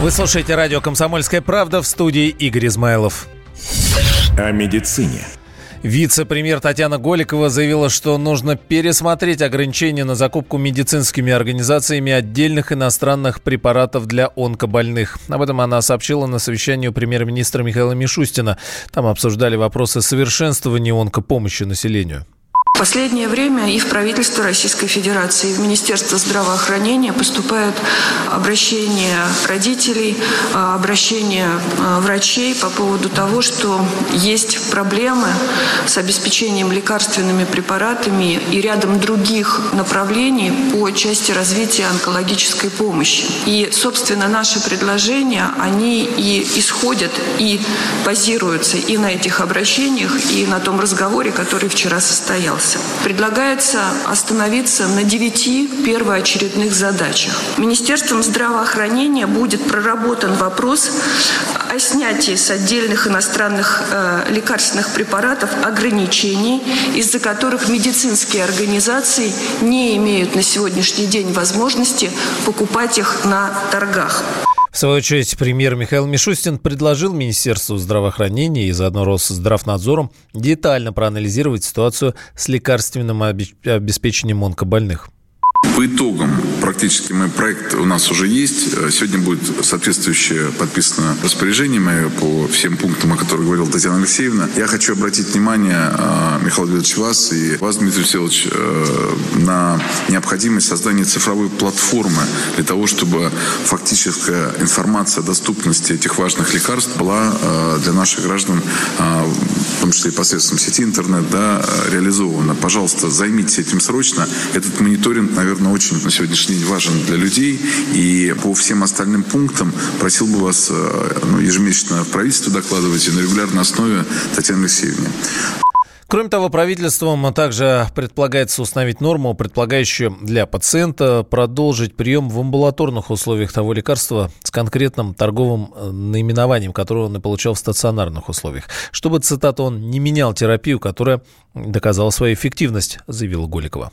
Вы слушаете радио «Комсомольская правда» в студии Игорь Измайлов. О медицине. Вице-премьер Татьяна Голикова заявила, что нужно пересмотреть ограничения на закупку медицинскими организациями отдельных иностранных препаратов для онкобольных. Об этом она сообщила на совещании у премьер-министра Михаила Мишустина. Там обсуждали вопросы совершенствования онкопомощи населению. В последнее время и в правительство Российской Федерации, и в Министерство здравоохранения поступают обращения родителей, а, обращения а, врачей по поводу того, что есть проблемы с обеспечением лекарственными препаратами и рядом других направлений по части развития онкологической помощи. И, собственно, наши предложения, они и исходят, и базируются и на этих обращениях, и на том разговоре, который вчера состоялся вопросе. Предлагается остановиться на девяти первоочередных задачах. Министерством здравоохранения будет проработан вопрос о снятии с отдельных иностранных э, лекарственных препаратов ограничений, из-за которых медицинские организации не имеют на сегодняшний день возможности покупать их на торгах. В свою очередь, премьер Михаил Мишустин предложил Министерству здравоохранения и заодно Росздравнадзором детально проанализировать ситуацию с лекарственным обеспечением онкобольных. По итогам практически мы проект у нас уже есть. Сегодня будет соответствующее подписано распоряжение мое по всем пунктам, о которых говорила Татьяна Алексеевна. Я хочу обратить внимание, а, Михаил Леонидович, вас и вас, Дмитрий Алексеевич, э, на необходимость создания цифровой платформы для того, чтобы фактическая информация о доступности этих важных лекарств была э, для наших граждан, э, в том числе и посредством сети интернет, да, реализована. Пожалуйста, займитесь этим срочно. Этот мониторинг, наверное, наверное, очень на сегодняшний день важен для людей. И по всем остальным пунктам просил бы вас э, ну, ежемесячно в правительство докладывать и на регулярной основе Татьяне Алексеевне. Кроме того, правительством также предполагается установить норму, предполагающую для пациента продолжить прием в амбулаторных условиях того лекарства с конкретным торговым э, наименованием, которое он и получал в стационарных условиях, чтобы, цитата, он не менял терапию, которая доказала свою эффективность, заявила Голикова.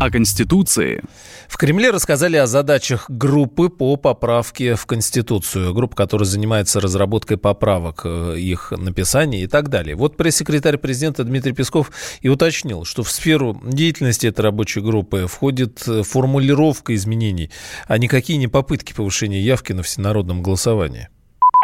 О Конституции. В Кремле рассказали о задачах группы по поправке в Конституцию. Группа, которая занимается разработкой поправок, э, их написания и так далее. Вот пресс-секретарь президента Дмитрий Песков и уточнил, что в сферу деятельности этой рабочей группы входит э, формулировка изменений, а никакие не попытки повышения явки на всенародном голосовании.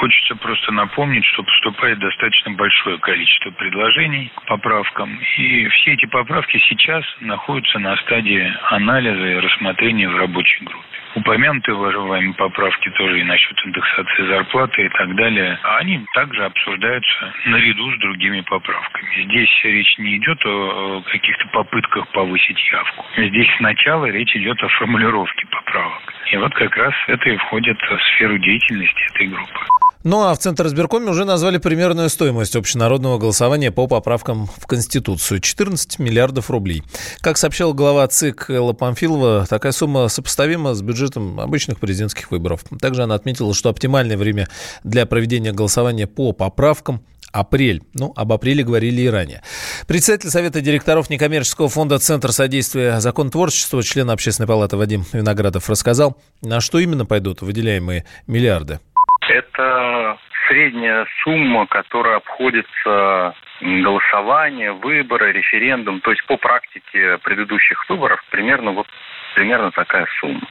Хочется просто напомнить, что поступает достаточно большое количество предложений к поправкам. И все эти поправки сейчас находятся на стадии анализа и рассмотрения в рабочей группе. Упомянутые вами поправки тоже и насчет индексации зарплаты и так далее, они также обсуждаются наряду с другими поправками. Здесь речь не идет о каких-то попытках повысить явку. Здесь сначала речь идет о формулировке поправок. И вот как раз это и входит в сферу деятельности этой группы. Ну а в Центр избиркоме уже назвали примерную стоимость общенародного голосования по поправкам в Конституцию – 14 миллиардов рублей. Как сообщал глава ЦИК Элла Памфилова, такая сумма сопоставима с бюджетом обычных президентских выборов. Также она отметила, что оптимальное время для проведения голосования по поправкам апрель. Ну, об апреле говорили и ранее. Председатель Совета директоров некоммерческого фонда «Центр содействия законотворчеству», член Общественной палаты Вадим Виноградов рассказал, на что именно пойдут выделяемые миллиарды. Это средняя сумма, которая обходится голосование, выборы, референдум. То есть по практике предыдущих выборов примерно вот примерно такая сумма.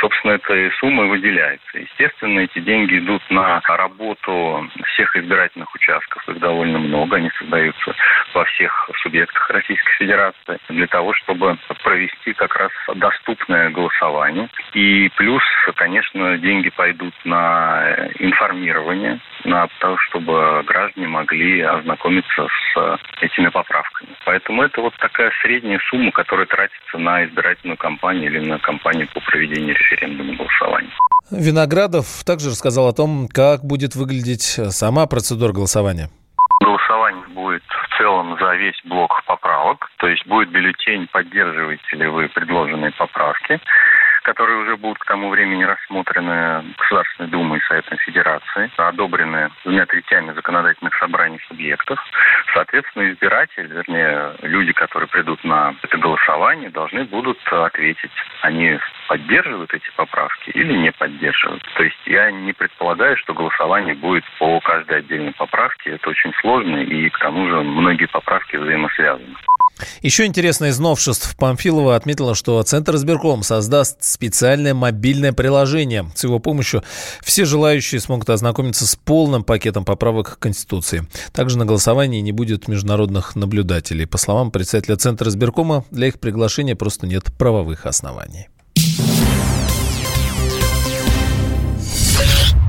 Собственно, этой суммой выделяется. Естественно, эти деньги идут на работу всех избирательных участков. Их довольно много. Они создаются во всех субъектах Российской Федерации для того, чтобы провести как раз доступное голосование. И плюс, конечно, деньги пойдут на информирование, на то, чтобы граждане могли ознакомиться с этими поправками. Поэтому это вот такая средняя сумма, которая тратится на избирательную кампанию или на кампанию по проведению референдума голосования. Виноградов также рассказал о том, как будет выглядеть сама процедура голосования. Голосование будет в целом за весь блок поправок, то есть будет бюллетень, поддерживаете ли вы предложенные поправки которые уже будут к тому времени рассмотрены Государственной Думой и Советом Федерации, одобрены двумя третями законодательных собраний субъектов. Соответственно, избиратель, вернее, люди, которые придут на это голосование, должны будут ответить, они поддерживают эти поправки или не поддерживают. То есть я не предполагаю, что голосование будет по каждой отдельной поправке. Это очень сложно, и к тому же многие поправки взаимосвязаны. Еще интересно из новшеств. Памфилова отметила, что Центр избирком создаст специальное мобильное приложение. С его помощью все желающие смогут ознакомиться с полным пакетом поправок к Конституции. Также на голосовании не будет международных наблюдателей. По словам председателя Центра избиркома, для их приглашения просто нет правовых оснований.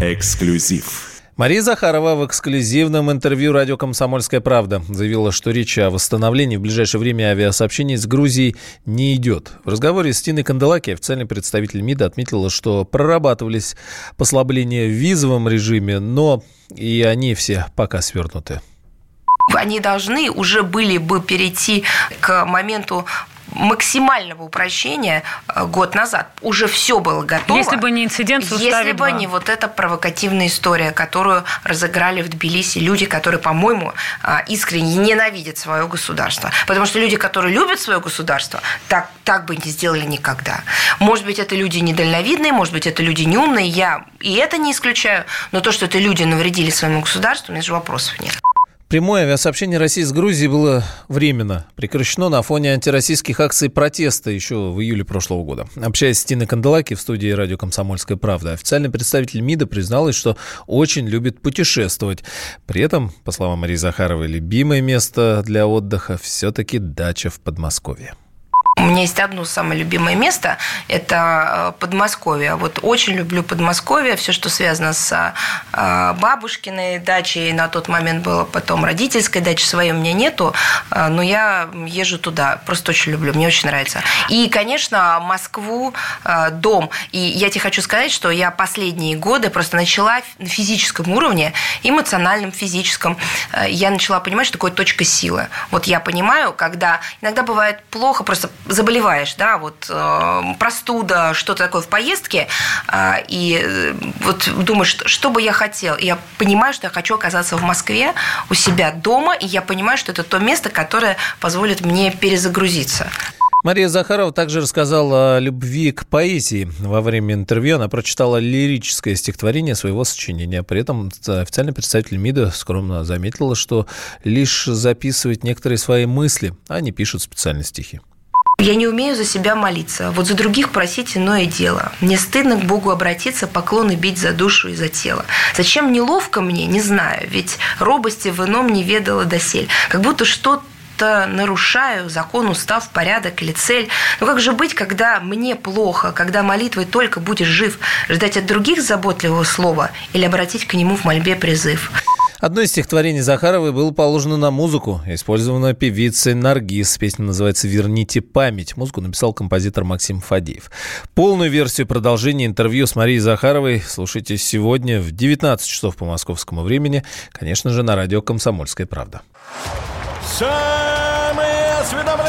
Эксклюзив. Мария Захарова в эксклюзивном интервью радио «Комсомольская правда» заявила, что речь о восстановлении в ближайшее время авиасообщений с Грузией не идет. В разговоре с Тиной Канделаки официальный представитель МИДа отметила, что прорабатывались послабления в визовом режиме, но и они все пока свернуты они должны уже были бы перейти к моменту максимального упрощения э, год назад. Уже все было готово. Если бы не инцидент в Если бы не вот эта провокативная история, которую разыграли в Тбилиси люди, которые, по-моему, э, искренне ненавидят свое государство. Потому что люди, которые любят свое государство, так, так бы не сделали никогда. Может быть, это люди недальновидные, может быть, это люди неумные. Я и это не исключаю. Но то, что это люди навредили своему государству, у меня же вопросов нет. Прямое авиасообщение России с Грузией было временно прекращено на фоне антироссийских акций протеста еще в июле прошлого года. Общаясь с Тиной Канделаки в студии радио «Комсомольская правда», официальный представитель МИДа призналась, что очень любит путешествовать. При этом, по словам Марии Захаровой, любимое место для отдыха все-таки дача в Подмосковье. У меня есть одно самое любимое место – это э, Подмосковье. Вот очень люблю Подмосковье, все, что связано с э, бабушкиной дачей. На тот момент было потом родительской дачи своей у меня нету, э, но я езжу туда. Просто очень люблю, мне очень нравится. И, конечно, Москву, дом. И я тебе хочу сказать, что я последние годы просто начала на физическом уровне, эмоциональном, физическом, я начала понимать, что такое точка силы. Вот я понимаю, когда иногда бывает плохо, просто заболеваешь, да, вот э, простуда, что-то такое в поездке, э, и э, вот думаешь, что, что бы я хотел, я понимаю, что я хочу оказаться в Москве у себя дома, и я понимаю, что это то место, которое позволит мне перезагрузиться. Мария Захарова также рассказала о любви к поэзии. Во время интервью она прочитала лирическое стихотворение своего сочинения. При этом официальный представитель МИДа скромно заметила, что лишь записывает некоторые свои мысли, а не пишет специальные стихи. Я не умею за себя молиться, вот за других просить иное дело. Мне стыдно к Богу обратиться, поклоны бить за душу и за тело. Зачем неловко мне, не знаю, ведь робости в ином не ведала досель. Как будто что-то нарушаю, закон, устав, порядок или цель. Но как же быть, когда мне плохо, когда молитвой только будешь жив, ждать от других заботливого слова или обратить к нему в мольбе призыв? Одно из стихотворений Захаровой было положено на музыку, использовано певицей Наргиз. Песня называется «Верните память». Музыку написал композитор Максим Фадеев. Полную версию продолжения интервью с Марией Захаровой слушайте сегодня в 19 часов по московскому времени, конечно же, на радио «Комсомольская правда». Самые осведомленные